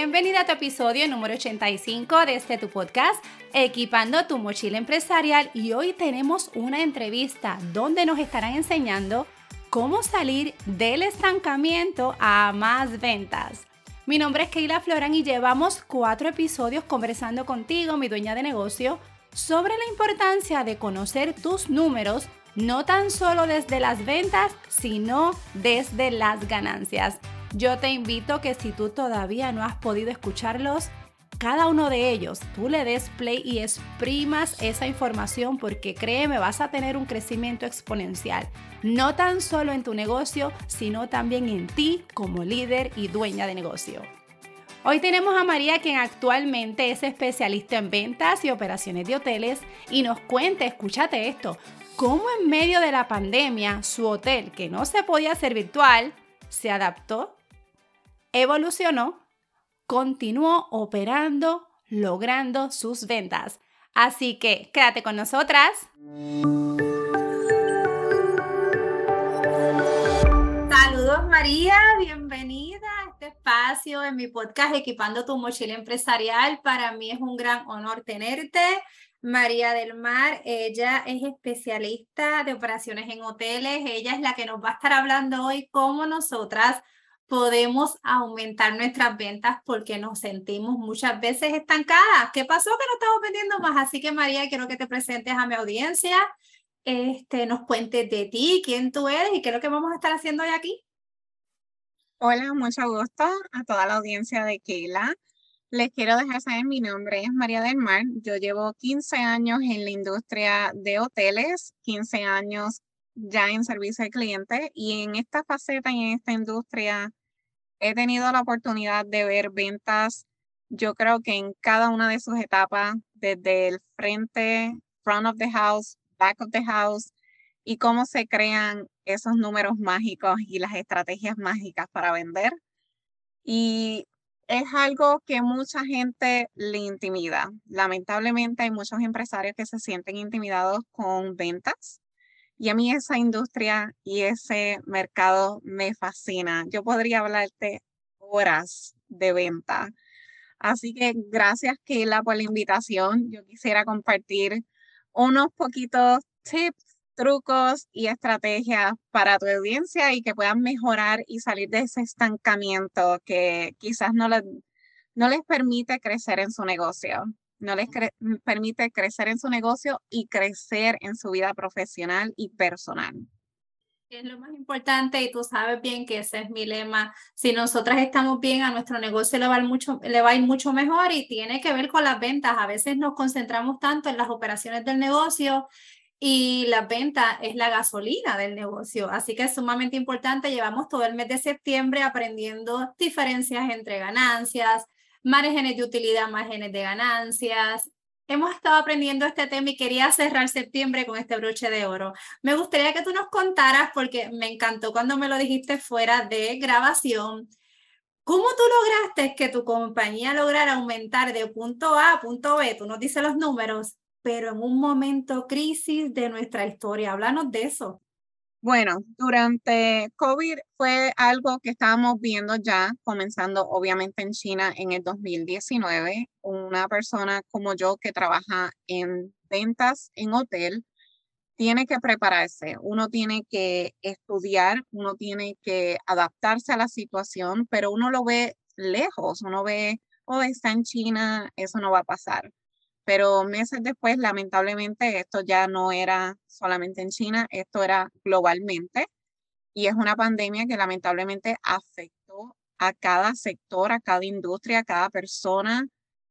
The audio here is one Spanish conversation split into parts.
Bienvenida a tu episodio número 85 de este tu podcast, Equipando tu mochila empresarial. Y hoy tenemos una entrevista donde nos estarán enseñando cómo salir del estancamiento a más ventas. Mi nombre es Keila Floran y llevamos cuatro episodios conversando contigo, mi dueña de negocio, sobre la importancia de conocer tus números, no tan solo desde las ventas, sino desde las ganancias. Yo te invito que si tú todavía no has podido escucharlos, cada uno de ellos, tú le des play y exprimas esa información porque créeme, vas a tener un crecimiento exponencial, no tan solo en tu negocio, sino también en ti como líder y dueña de negocio. Hoy tenemos a María, quien actualmente es especialista en ventas y operaciones de hoteles, y nos cuenta, escúchate esto, cómo en medio de la pandemia su hotel, que no se podía hacer virtual, se adaptó evolucionó, continuó operando, logrando sus ventas. Así que quédate con nosotras. Saludos María, bienvenida a este espacio en mi podcast Equipando tu mochila empresarial. Para mí es un gran honor tenerte. María del Mar, ella es especialista de operaciones en hoteles. Ella es la que nos va a estar hablando hoy cómo nosotras podemos aumentar nuestras ventas porque nos sentimos muchas veces estancadas. ¿Qué pasó que no estamos vendiendo más? Así que María, quiero que te presentes a mi audiencia, este, nos cuentes de ti, quién tú eres y qué es lo que vamos a estar haciendo hoy aquí. Hola, mucho gusto a toda la audiencia de Keila. Les quiero dejar saber, mi nombre es María del Mar. Yo llevo 15 años en la industria de hoteles, 15 años ya en servicio al cliente y en esta faceta y en esta industria he tenido la oportunidad de ver ventas, yo creo que en cada una de sus etapas, desde el frente, front of the house, back of the house, y cómo se crean esos números mágicos y las estrategias mágicas para vender. Y es algo que mucha gente le intimida. Lamentablemente hay muchos empresarios que se sienten intimidados con ventas y a mí esa industria y ese mercado me fascina. Yo podría hablarte horas de venta. Así que gracias, Keila, por la invitación. Yo quisiera compartir unos poquitos tips, trucos y estrategias para tu audiencia y que puedan mejorar y salir de ese estancamiento que quizás no les, no les permite crecer en su negocio no les mm, permite crecer en su negocio y crecer en su vida profesional y personal. Es lo más importante y tú sabes bien que ese es mi lema. Si nosotras estamos bien, a nuestro negocio le va, mucho, le va a ir mucho mejor y tiene que ver con las ventas. A veces nos concentramos tanto en las operaciones del negocio y la venta es la gasolina del negocio. Así que es sumamente importante. Llevamos todo el mes de septiembre aprendiendo diferencias entre ganancias, márgenes de utilidad, márgenes de ganancias. Hemos estado aprendiendo este tema y quería cerrar septiembre con este broche de oro. Me gustaría que tú nos contaras, porque me encantó cuando me lo dijiste fuera de grabación, ¿Cómo tú lograste que tu compañía lograra aumentar de punto A a punto B? Tú nos dices los números, pero en un momento crisis de nuestra historia. Háblanos de eso. Bueno, durante COVID fue algo que estábamos viendo ya, comenzando obviamente en China en el 2019. Una persona como yo que trabaja en ventas en hotel tiene que prepararse, uno tiene que estudiar, uno tiene que adaptarse a la situación, pero uno lo ve lejos, uno ve, oh, está en China, eso no va a pasar. Pero meses después, lamentablemente, esto ya no era solamente en China, esto era globalmente. Y es una pandemia que lamentablemente afectó a cada sector, a cada industria, a cada persona.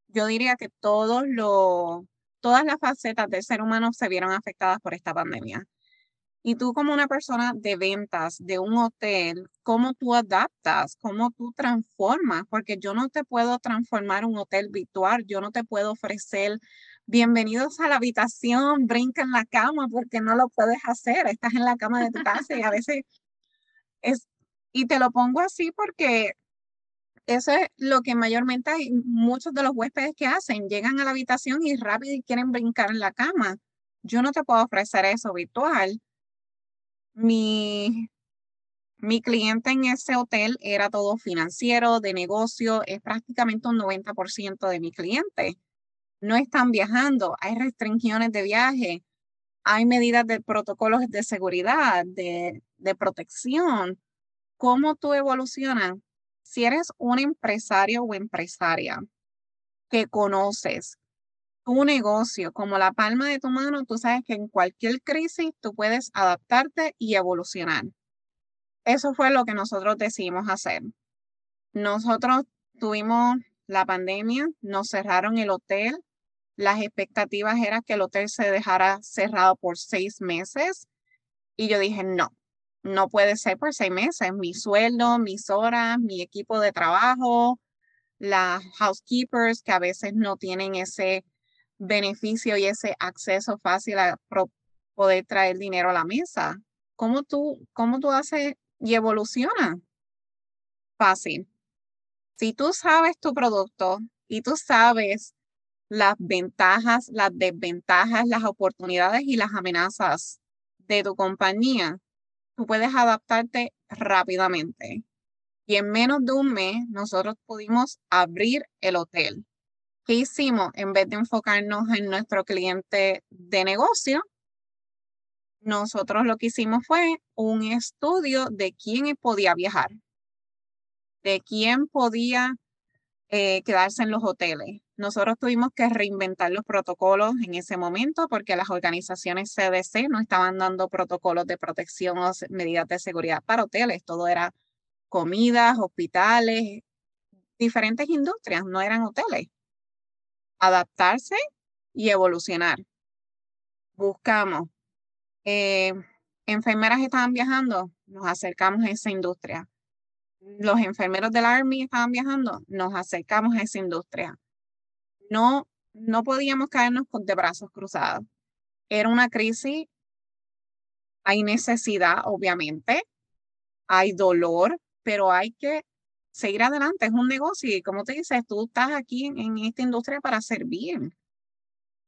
Yo diría que todos los, todas las facetas del ser humano se vieron afectadas por esta pandemia. Y tú como una persona de ventas de un hotel, ¿cómo tú adaptas? ¿Cómo tú transformas? Porque yo no te puedo transformar un hotel virtual, yo no te puedo ofrecer bienvenidos a la habitación, brinca en la cama porque no lo puedes hacer, estás en la cama de tu casa y a veces es, y te lo pongo así porque eso es lo que mayormente hay muchos de los huéspedes que hacen, llegan a la habitación y rápido quieren brincar en la cama. Yo no te puedo ofrecer eso virtual mi, Mi cliente en ese hotel era todo financiero, de negocio, es prácticamente un 90% de mi cliente. No están viajando, hay restricciones de viaje, hay medidas de protocolos de seguridad, de, de protección. ¿Cómo tú evolucionas? Si eres un empresario o empresaria que conoces tu negocio como la palma de tu mano, tú sabes que en cualquier crisis tú puedes adaptarte y evolucionar. Eso fue lo que nosotros decidimos hacer. Nosotros tuvimos la pandemia, nos cerraron el hotel. Las expectativas eran que el hotel se dejara cerrado por seis meses. Y yo dije, no, no puede ser por seis meses. Mi sueldo, mis horas, mi equipo de trabajo, las housekeepers que a veces no tienen ese beneficio y ese acceso fácil a poder traer dinero a la mesa. ¿Cómo tú, cómo tú haces y evoluciona. Fácil. Si tú sabes tu producto y tú sabes las ventajas, las desventajas, las oportunidades y las amenazas de tu compañía, tú puedes adaptarte rápidamente. Y en menos de un mes, nosotros pudimos abrir el hotel. ¿Qué hicimos? En vez de enfocarnos en nuestro cliente de negocio, nosotros lo que hicimos fue un estudio de quién podía viajar, de quién podía eh, quedarse en los hoteles. Nosotros tuvimos que reinventar los protocolos en ese momento porque las organizaciones CDC no estaban dando protocolos de protección o medidas de seguridad para hoteles. Todo era comidas, hospitales, diferentes industrias, no eran hoteles. Adaptarse y evolucionar. Buscamos eh, enfermeras estaban viajando, nos acercamos a esa industria. Los enfermeros del Army estaban viajando, nos acercamos a esa industria. No, no podíamos caernos de brazos cruzados. Era una crisis, hay necesidad, obviamente, hay dolor, pero hay que seguir adelante. Es un negocio y como te dices, tú estás aquí en esta industria para servir.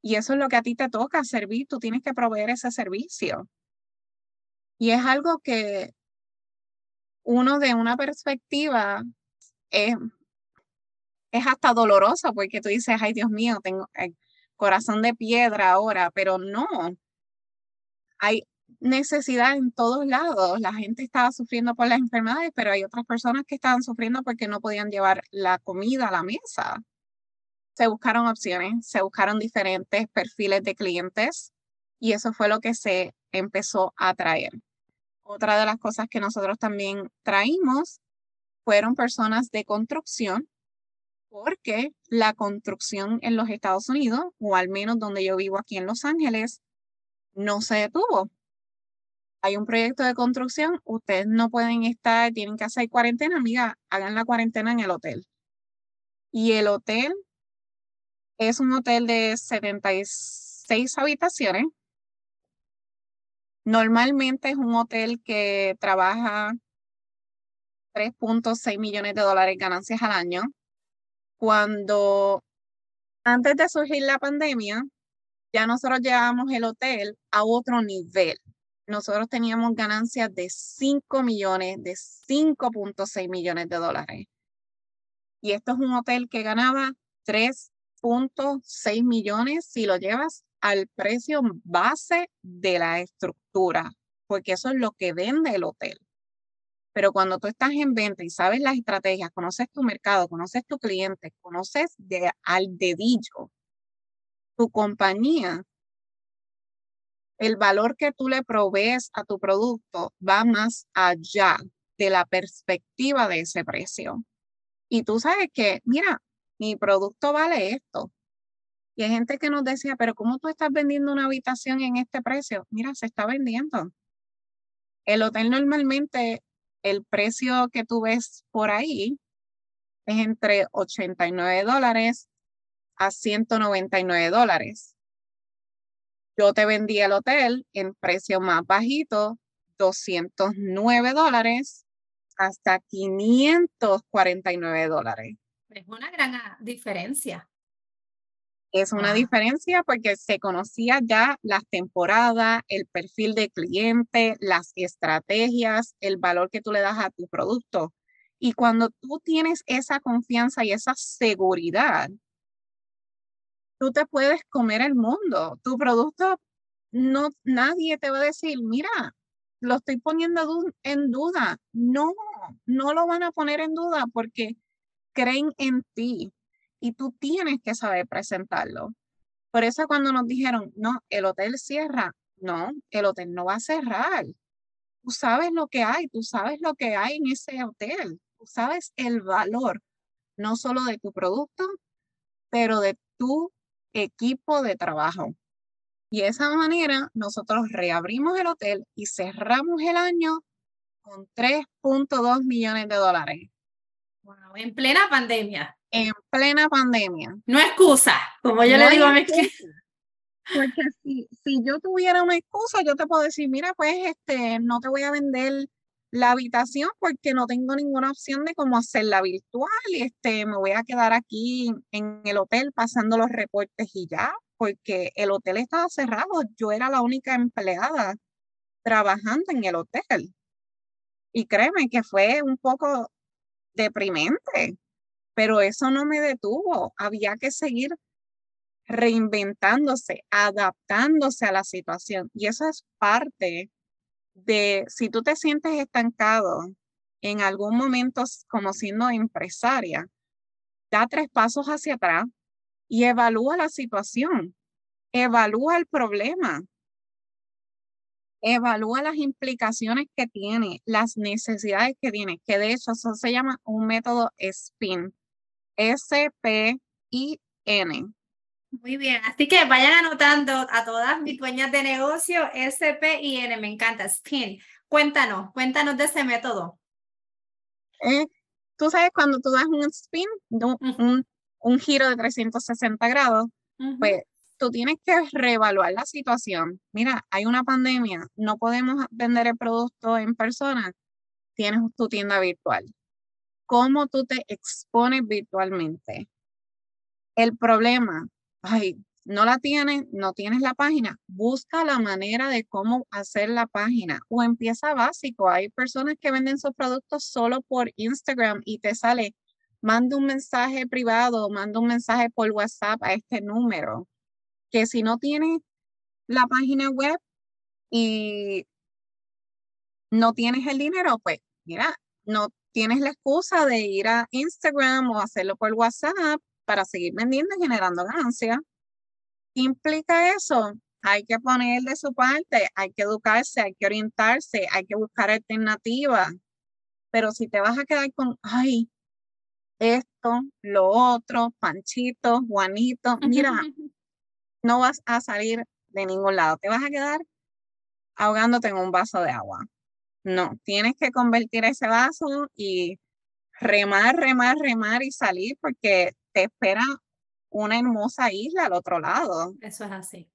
Y eso es lo que a ti te toca servir, tú tienes que proveer ese servicio. Y es algo que uno de una perspectiva es, es hasta doloroso porque tú dices, ay Dios mío, tengo el corazón de piedra ahora, pero no. Hay necesidad en todos lados. La gente estaba sufriendo por las enfermedades, pero hay otras personas que estaban sufriendo porque no podían llevar la comida a la mesa se buscaron opciones, se buscaron diferentes perfiles de clientes y eso fue lo que se empezó a traer. Otra de las cosas que nosotros también traímos fueron personas de construcción, porque la construcción en los Estados Unidos, o al menos donde yo vivo aquí en Los Ángeles, no se detuvo. Hay un proyecto de construcción, ustedes no pueden estar, tienen que hacer cuarentena, amiga, hagan la cuarentena en el hotel. Y el hotel es un hotel de 76 habitaciones. Normalmente es un hotel que trabaja 3.6 millones de dólares ganancias al año. Cuando antes de surgir la pandemia, ya nosotros llevábamos el hotel a otro nivel. Nosotros teníamos ganancias de 5 millones, de 5.6 millones de dólares. Y esto es un hotel que ganaba 3 6 millones si lo llevas al precio base de la estructura, porque eso es lo que vende el hotel. Pero cuando tú estás en venta y sabes las estrategias, conoces tu mercado, conoces tu cliente, conoces de, al dedillo tu compañía, el valor que tú le provees a tu producto va más allá de la perspectiva de ese precio. Y tú sabes que, mira, mi producto vale esto. Y hay gente que nos decía, pero ¿cómo tú estás vendiendo una habitación en este precio? Mira, se está vendiendo. El hotel normalmente, el precio que tú ves por ahí es entre 89 dólares a 199 dólares. Yo te vendí el hotel en precio más bajito, 209 dólares hasta 549 dólares. Es una gran ah, diferencia. Es una diferencia porque se conocía ya las temporadas, el perfil de cliente, las estrategias, el valor que tú le das a tu producto. Y cuando tú tienes esa confianza y esa seguridad, tú te puedes comer el mundo. Tu producto, no, nadie te va a decir, mira, lo estoy poniendo en duda. No, no lo van a poner en duda porque creen en ti y tú tienes que saber presentarlo. Por eso cuando nos dijeron, no, el hotel cierra, no, el hotel no va a cerrar. Tú sabes lo que hay, tú sabes lo que hay en ese hotel, tú sabes el valor, no solo de tu producto, pero de tu equipo de trabajo. Y de esa manera nosotros reabrimos el hotel y cerramos el año con 3.2 millones de dólares. Wow, en plena pandemia. En plena pandemia. No excusa, como yo le digo a mi Porque si, si yo tuviera una excusa, yo te puedo decir, mira, pues este, no te voy a vender la habitación porque no tengo ninguna opción de cómo hacerla virtual este, me voy a quedar aquí en el hotel pasando los reportes y ya, porque el hotel estaba cerrado. Yo era la única empleada trabajando en el hotel. Y créeme que fue un poco deprimente, pero eso no me detuvo. Había que seguir reinventándose, adaptándose a la situación. Y eso es parte de, si tú te sientes estancado en algún momento como siendo empresaria, da tres pasos hacia atrás y evalúa la situación, evalúa el problema, evalúa las implicaciones que tiene, las necesidades que tiene, que de hecho eso se llama un método SPIN, S-P-I-N. Muy bien, así que vayan anotando a todas mis dueñas de negocio, S-P-I-N, me encanta, SPIN. Cuéntanos, cuéntanos de ese método. Eh, tú sabes cuando tú das un spin, un, un, giro de 360 grados, pues tú tienes que reevaluar la situación. Mira, hay una pandemia, no podemos vender el producto en persona, tienes tu tienda virtual. ¿Cómo tú te expones virtualmente? El problema, ay, no la tienes, no tienes la página, busca la manera de cómo hacer la página o empieza básico. Hay personas que venden sus productos solo por Instagram y te sale, manda un mensaje privado, manda un mensaje por WhatsApp a este número que si no tienes la página web y no tienes el dinero, pues mira, no tienes la excusa de ir a Instagram o hacerlo por WhatsApp para seguir vendiendo y generando ganancias. ¿Qué implica eso? Hay que poner de su parte, hay que educarse, hay que orientarse, hay que buscar alternativas. Pero si te vas a quedar con, ay, esto, lo otro, Panchito, Juanito, mira, no vas a salir de ningún lado. Te vas a quedar ahogándote en un vaso de agua. No, tienes que convertir ese vaso y remar, remar, remar y salir porque te espera una hermosa isla al otro lado. Eso es así.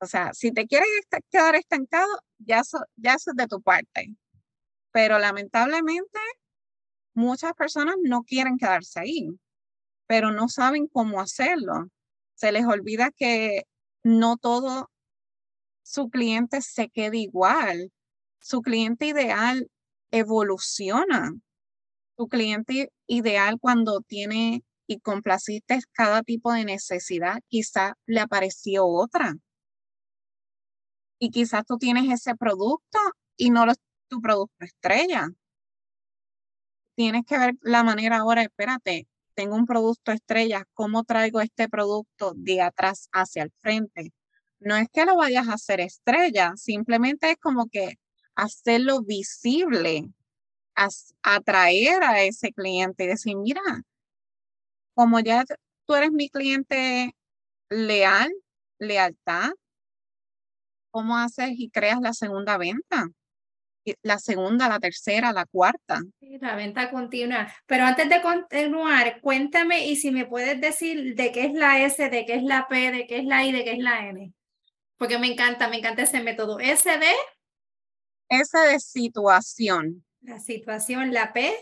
O sea, si te quieres quedar estancado, ya, ya eso es de tu parte. Pero lamentablemente, muchas personas no quieren quedarse ahí, pero no saben cómo hacerlo se les olvida que no todo su cliente se quede igual. Su cliente ideal evoluciona. Su cliente ideal cuando tiene y complaciste cada tipo de necesidad, quizás le apareció otra. Y quizás tú tienes ese producto y no lo, tu producto estrella. Tienes que ver la manera ahora, espérate, tengo un producto estrella, ¿cómo traigo este producto de atrás hacia el frente? No es que lo vayas a hacer estrella, simplemente es como que hacerlo visible, atraer a ese cliente y decir, mira, como ya tú eres mi cliente leal, lealtad, ¿cómo haces y creas la segunda venta? la segunda, la tercera, la cuarta. la venta continua. Pero antes de continuar, cuéntame y si me puedes decir de qué es la S, de qué es la P, de qué es la I, de qué es la N. Porque me encanta, me encanta ese método. S de... S de situación. La situación, la P.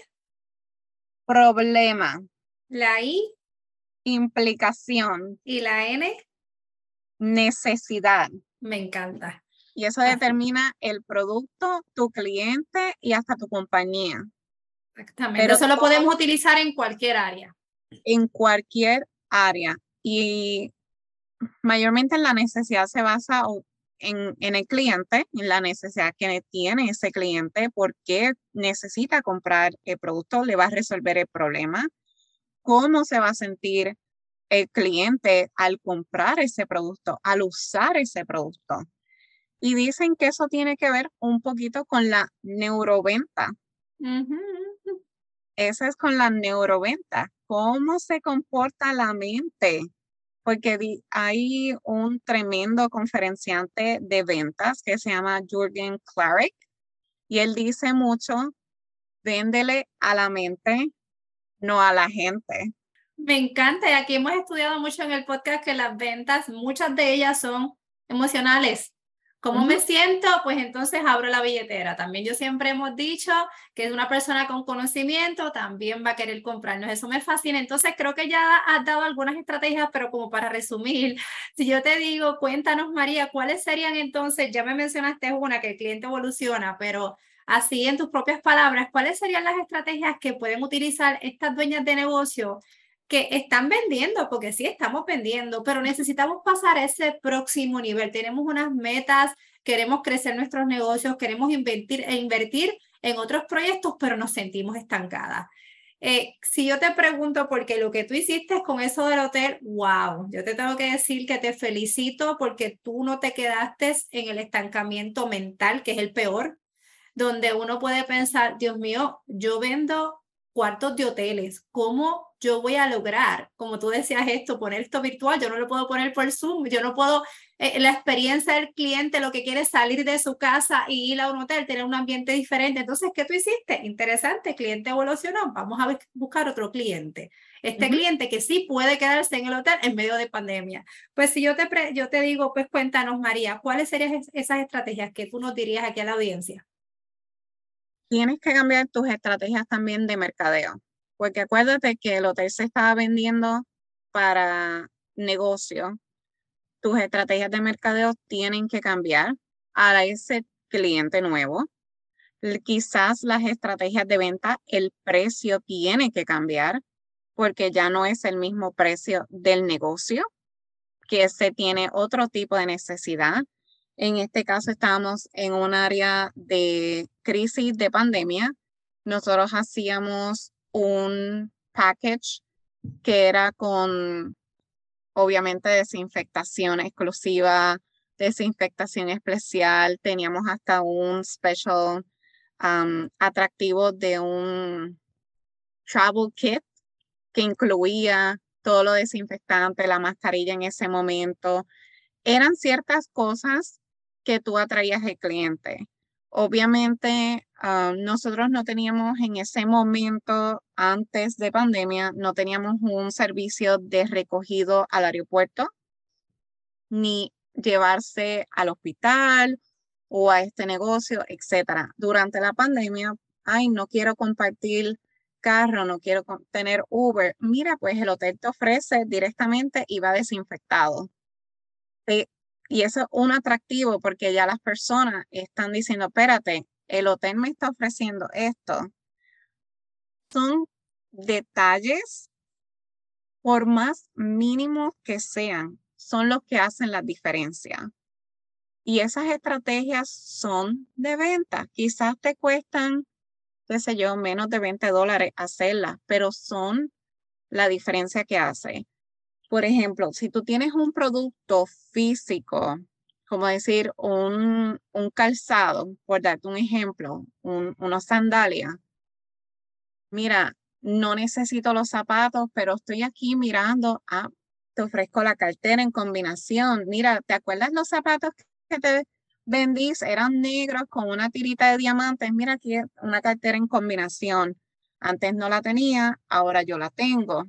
Problema. La I. Implicación. ¿Y la N? Necesidad. Me encanta. Y eso determina el producto, tu cliente y hasta tu compañía. Exactamente. Pero eso lo podemos utilizar en cualquier área. En cualquier área. Y mayormente la necesidad se basa en, en, el cliente, en la necesidad que tiene ese cliente, por qué necesita comprar el producto, le va a resolver el problema, cómo se va a sentir el cliente al comprar ese producto, al usar ese producto. Y dicen que eso tiene que ver un poquito con la neuroventa. Eso es con la neuroventa. ¿Cómo se comporta la mente? Porque hay un tremendo conferenciante de ventas que se llama Jürgen Klarik y él dice mucho, véndele a la mente, no a la gente. Me encanta y aquí hemos estudiado mucho en el podcast que las ventas, muchas de ellas son emocionales. ¿Cómo me siento? Pues entonces abro la billetera. También yo siempre hemos dicho que es una persona con conocimiento, también va a querer comprarnos. Eso me fascina. Entonces creo que ya has dado algunas estrategias, pero como para resumir, si yo te digo, cuéntanos María, ¿cuáles serían entonces? Ya me mencionaste una, que el cliente evoluciona, pero así en tus propias palabras, ¿cuáles serían las estrategias que pueden utilizar estas dueñas de negocio que están vendiendo, porque sí estamos vendiendo, pero necesitamos pasar a ese próximo nivel. Tenemos unas metas, queremos crecer nuestros negocios, queremos invertir, e invertir en otros proyectos, pero nos sentimos estancadas. Eh, si yo te pregunto, porque lo que tú hiciste con eso del hotel, wow, yo te tengo que decir que te felicito porque tú no te quedaste en el estancamiento mental, que es el peor, donde uno puede pensar, Dios mío, yo vendo cuartos de hoteles. ¿Cómo yo voy a lograr, como tú decías esto, poner esto virtual? Yo no lo puedo poner por Zoom, yo no puedo, eh, la experiencia del cliente lo que quiere es salir de su casa y ir a un hotel, tener un ambiente diferente. Entonces, ¿qué tú hiciste? Interesante, cliente evolucionó, vamos a buscar otro cliente. Este cliente que sí puede quedarse en el hotel en medio de pandemia. Pues si yo te, yo te digo, pues cuéntanos, María, ¿cuáles serían esas estrategias que tú nos dirías aquí a la audiencia? Tienes que cambiar tus estrategias también de mercadeo, porque acuérdate que el hotel se estaba vendiendo para negocio. Tus estrategias de mercadeo tienen que cambiar a ese cliente nuevo. Quizás las estrategias de venta, el precio tiene que cambiar porque ya no es el mismo precio del negocio, que se tiene otro tipo de necesidad en este caso estamos en un área de crisis de pandemia. Nosotros hacíamos un package que era con, obviamente, desinfectación exclusiva, desinfectación especial. Teníamos hasta un special um, atractivo de un travel kit que incluía todo lo desinfectante, la mascarilla en ese momento. Eran ciertas cosas que tú atraías al cliente. Obviamente, ah, nosotros no teníamos en ese momento, antes de pandemia, no teníamos un servicio de recogido al aeropuerto, ni llevarse al hospital o a este negocio, etcétera. Durante la pandemia, ay, no quiero compartir carro, no quiero tener Uber. Mira, pues el hotel te ofrece directamente y va desinfectado. Y eso es un atractivo porque ya las personas están diciendo, espérate, el hotel me está ofreciendo esto. Son detalles, por más mínimos que sean, son los que hacen la diferencia. Y esas estrategias son de venta. Quizás te cuestan, qué sé yo, menos de 20 dólares hacerlas, pero son la diferencia que hace. Por ejemplo, si tú tienes un producto físico, como decir un, un calzado, por darte un ejemplo, un, una sandalia, mira, no necesito los zapatos, pero estoy aquí mirando, ah, te ofrezco la cartera en combinación. Mira, ¿te acuerdas los zapatos que te vendí? Eran negros con una tirita de diamantes. Mira aquí una cartera en combinación. Antes no la tenía, ahora yo la tengo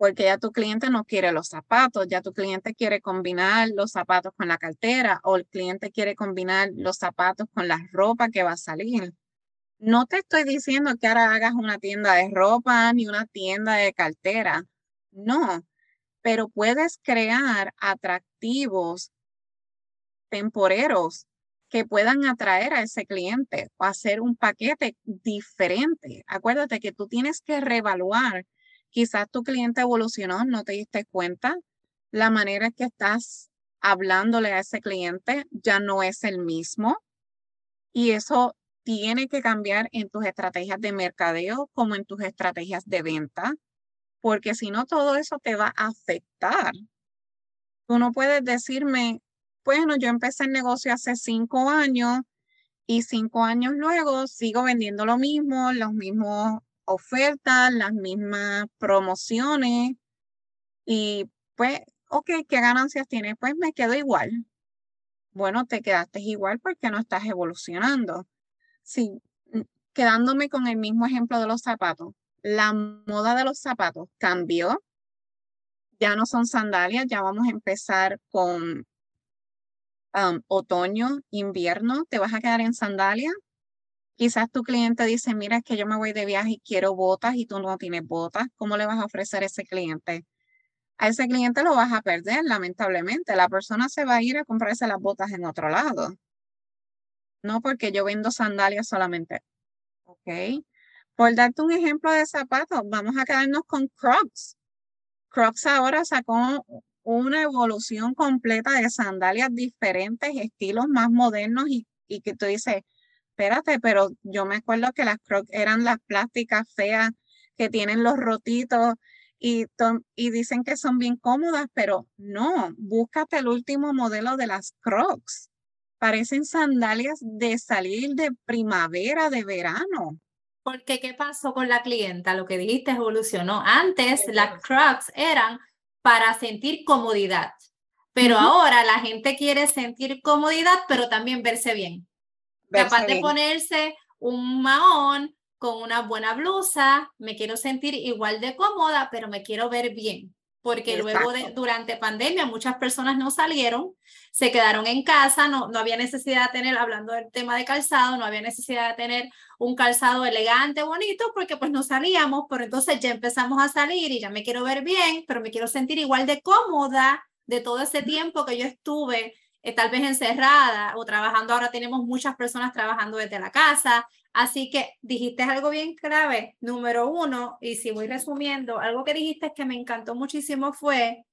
porque ya tu cliente no quiere los zapatos, ya tu cliente quiere combinar los zapatos con la cartera o el cliente quiere combinar los zapatos con la ropa que va a salir. No te estoy diciendo que ahora hagas una tienda de ropa ni una tienda de cartera. No, pero puedes crear atractivos temporeros que puedan atraer a ese cliente o hacer un paquete diferente. Acuérdate que tú tienes que reevaluar. Quizás tu cliente evolucionó, no te diste cuenta. La manera que estás hablándole a ese cliente ya no es el mismo. Y eso tiene que cambiar en tus estrategias de mercadeo como en tus estrategias de venta, porque si no, todo eso te va a afectar. Tú no puedes decirme, bueno, yo empecé el negocio hace cinco años y cinco años luego sigo vendiendo lo mismo, las mismas ofertas, las mismas promociones y pues, ok, ¿qué ganancias tienes? Pues me quedo igual. Bueno, te quedaste igual porque no estás evolucionando. Sí, quedándome con el mismo ejemplo de los zapatos. La moda de los zapatos cambió. Ya no son sandalias, ya vamos a empezar con otoño, invierno, te vas a quedar en sandalia. Quizás tu cliente dice, mira, es que yo me voy de viaje y quiero botas y tú no tienes botas. ¿Cómo le vas a ofrecer a ese cliente? A ese cliente lo vas a perder, lamentablemente. La persona se va a ir a comprarse las botas en otro lado. No porque yo vendo sandalias solamente. ¿Ok? Por darte un ejemplo de zapatos, vamos a quedarnos con Crocs. Crocs ahora sacó una evolución completa de sandalias diferentes, estilos más modernos y, que tú dices, espérate, pero yo me acuerdo que las Crocs eran las plásticas feas que tienen los rotitos y, y dicen que son bien cómodas, pero no, búscate el último modelo de las Crocs. Parecen sandalias de salir de primavera, de verano. Porque, ¿qué pasó con la clienta? Lo que dijiste evolucionó. Antes las Crocs eran para sentir comodidad. Pero ahora la gente quiere sentir comodidad, pero también verse bien. Capaz de ponerse un mahón con una buena blusa, me quiero sentir igual de cómoda, pero me quiero ver bien. Porque luego de, durante pandemia muchas personas no salieron, se quedaron en casa, no, no había necesidad de tener, hablando del tema de calzado, no había necesidad de tener un calzado elegante, bonito, porque pues no salíamos, pero entonces ya empezamos a salir y ya me quiero ver bien, pero me quiero sentir igual de cómoda de todo ese tiempo que yo estuve eh, tal vez encerrada o trabajando, ahora tenemos muchas personas trabajando desde la casa, Así que dijiste algo bien clave, número uno, y si voy resumiendo, algo que dijiste que me encantó muchísimo fue,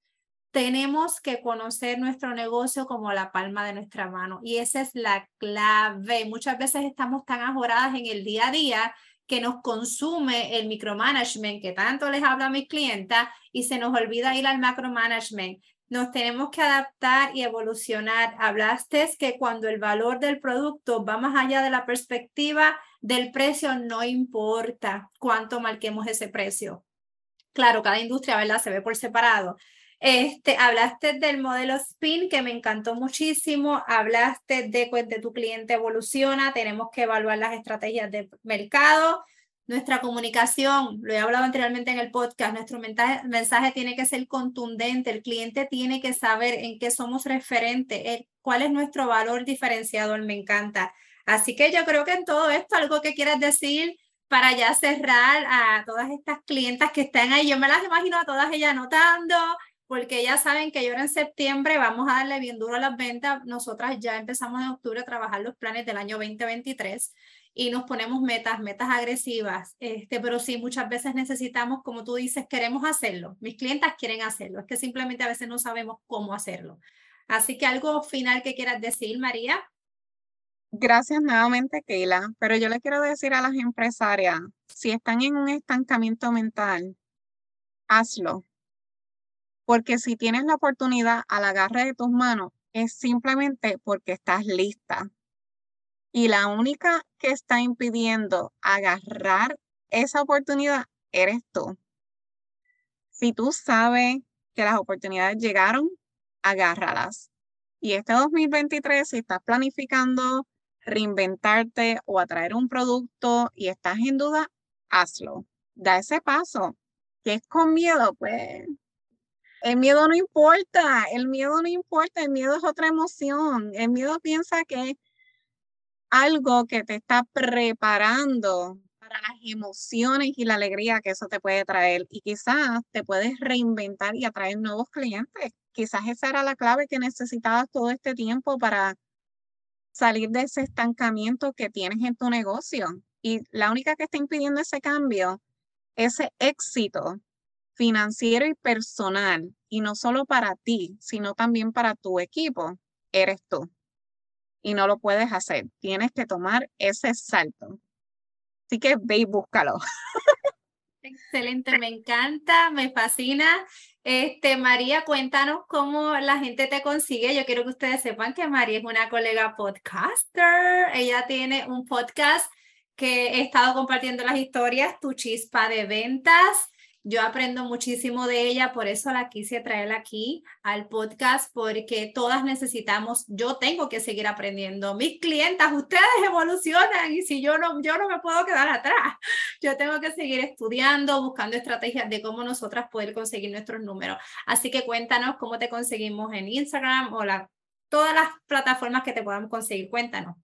tenemos que conocer nuestro negocio como la palma de nuestra mano. Y esa es la clave. Muchas veces estamos tan ajoradas en el día a día que nos consume el micromanagement que tanto les habla a mis clientas y se nos olvida ir al macromanagement nos tenemos que adaptar y evolucionar. Hablaste que cuando el valor del producto va más allá de la perspectiva del precio, no importa cuánto marquemos ese precio. Claro, cada industria, ¿verdad? Se ve por separado. Este, hablaste del modelo SPIN que me encantó muchísimo. Hablaste de, pues, de tu cliente evoluciona. Tenemos que evaluar las estrategias de mercado nuestra comunicación, lo he hablado anteriormente en el podcast, nuestro mensaje, tiene que ser contundente, el cliente tiene que saber en qué somos referentes, cuál es nuestro valor diferenciador, me encanta. Así que yo creo que en todo esto, algo que quieras decir para ya cerrar a todas estas clientas que están ahí, yo me las imagino a todas ellas anotando, porque ya saben que ahora en septiembre vamos a darle bien duro a las ventas. Nosotras ya empezamos en octubre a trabajar los planes del año 2023 y nos ponemos metas, metas agresivas, este, pero sí, muchas veces necesitamos, como tú dices, queremos hacerlo. Mis clientas quieren hacerlo, es que simplemente a veces no sabemos cómo hacerlo. Así que algo final que quieras decir, María. Gracias nuevamente, Keila, pero yo le quiero decir a las empresarias, si están en un estancamiento mental, hazlo. Porque si tienes la oportunidad al agarre de tus manos, es simplemente porque estás lista y la única que está impidiendo agarrar esa oportunidad eres tú. Si tú sabes que las oportunidades llegaron, agárralas. Y este 2023, si estás planificando reinventarte o atraer un producto y estás en duda, hazlo. Da ese paso. Que es con miedo? Pues el miedo no importa, el miedo no importa, el miedo es otra emoción. El miedo piensa que algo que te está preparando para las emociones y la alegría que eso te puede traer. Y quizás te puedes reinventar y atraer nuevos clientes. Quizás esa era la clave que necesitabas todo este tiempo para salir de ese estancamiento que tienes en tu negocio. Y la única que está impidiendo ese cambio, ese éxito financiero y personal, y no solo para ti, sino también para tu equipo, eres tú. Y no lo puedes hacer. Tienes que tomar ese salto. Así que ve y búscalo. Excelente, me encanta, me fascina. Este, María, cuéntanos cómo la gente te consigue. Yo quiero que ustedes sepan que María es una colega podcaster. Ella tiene un podcast que he estado compartiendo las historias, Tu Chispa de Ventas. Yo aprendo muchísimo de ella, por eso la quise traer aquí al podcast, porque todas necesitamos, yo tengo que seguir aprendiendo. Mis clientas, ustedes evolucionan y si yo no, yo no me puedo quedar atrás. Yo tengo que seguir estudiando, buscando estrategias de cómo nosotras poder conseguir nuestros números. Así que cuéntanos cómo te conseguimos en Instagram o la, todas las plataformas que te podamos conseguir. Cuéntanos.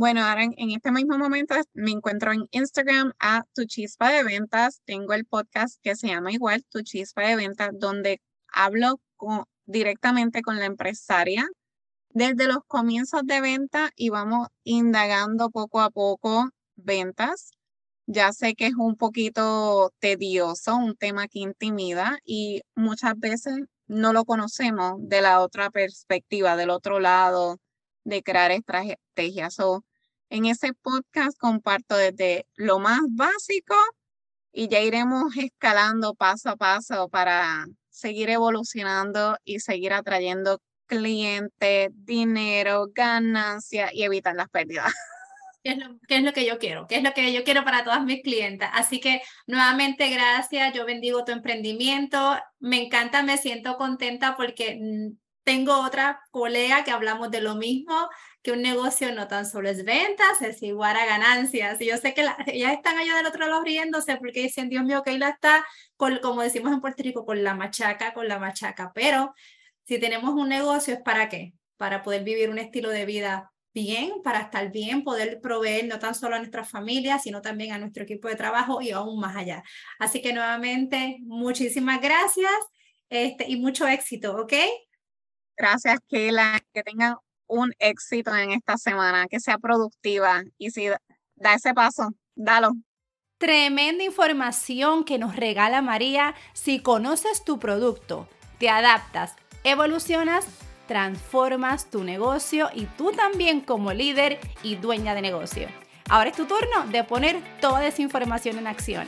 Bueno, ahora en, este mismo momento me encuentro en Instagram a Tu Chispa de Ventas. Tengo el podcast que se llama igual Tu Chispa de Ventas, donde hablo directamente con la empresaria desde los comienzos de venta y vamos indagando poco a poco ventas. Ya sé que es un poquito tedioso, un tema que intimida y muchas veces no lo conocemos de la otra perspectiva, del otro lado de crear estrategias. En ese podcast comparto desde lo más básico y ya iremos escalando paso a paso para seguir evolucionando y seguir atrayendo clientes, dinero, ganancia y evitar las pérdidas. ¿Qué es, lo, es lo que yo quiero? ¿Qué es lo que yo quiero para todas mis clientas? Así que nuevamente gracias, yo bendigo tu emprendimiento, me encanta, me siento contenta porque mm, tengo otra colega que hablamos de lo mismo, que un negocio no tan solo es ventas, es igual a ganancias. Y yo sé que ellas están allá del otro lado riéndose porque dicen, Dios mío, que la está, con, como decimos en Puerto Rico, con la machaca, con la machaca. Pero si tenemos un negocio, ¿es para qué? Para poder vivir un estilo de vida bien, para estar bien, poder proveer no tan solo a nuestras familias, sino también a nuestro equipo de trabajo y aún más allá. Así que nuevamente, muchísimas gracias este, y mucho éxito, ¿ok? Gracias, Keila. Que tengan un éxito en esta semana, que sea productiva y si da ese paso, dalo. Tremenda información que nos regala María. Si conoces tu producto, te adaptas, evolucionas, transformas tu negocio y tú también como líder y dueña de negocio. Ahora es tu turno de poner toda esa información en acción.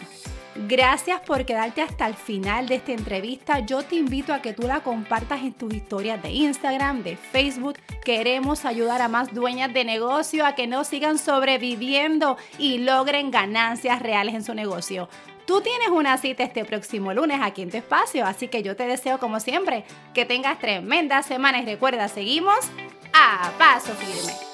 Gracias por quedarte hasta el final de esta entrevista. Yo te invito a que tú la compartas en tus historias de Instagram, de Facebook. Queremos ayudar a más dueñas de negocio a que no sigan sobreviviendo y logren ganancias reales en su negocio. Tú tienes una cita este próximo lunes aquí en tu espacio, así que yo te deseo como siempre que tengas tremenda semana y recuerda, seguimos a paso firme.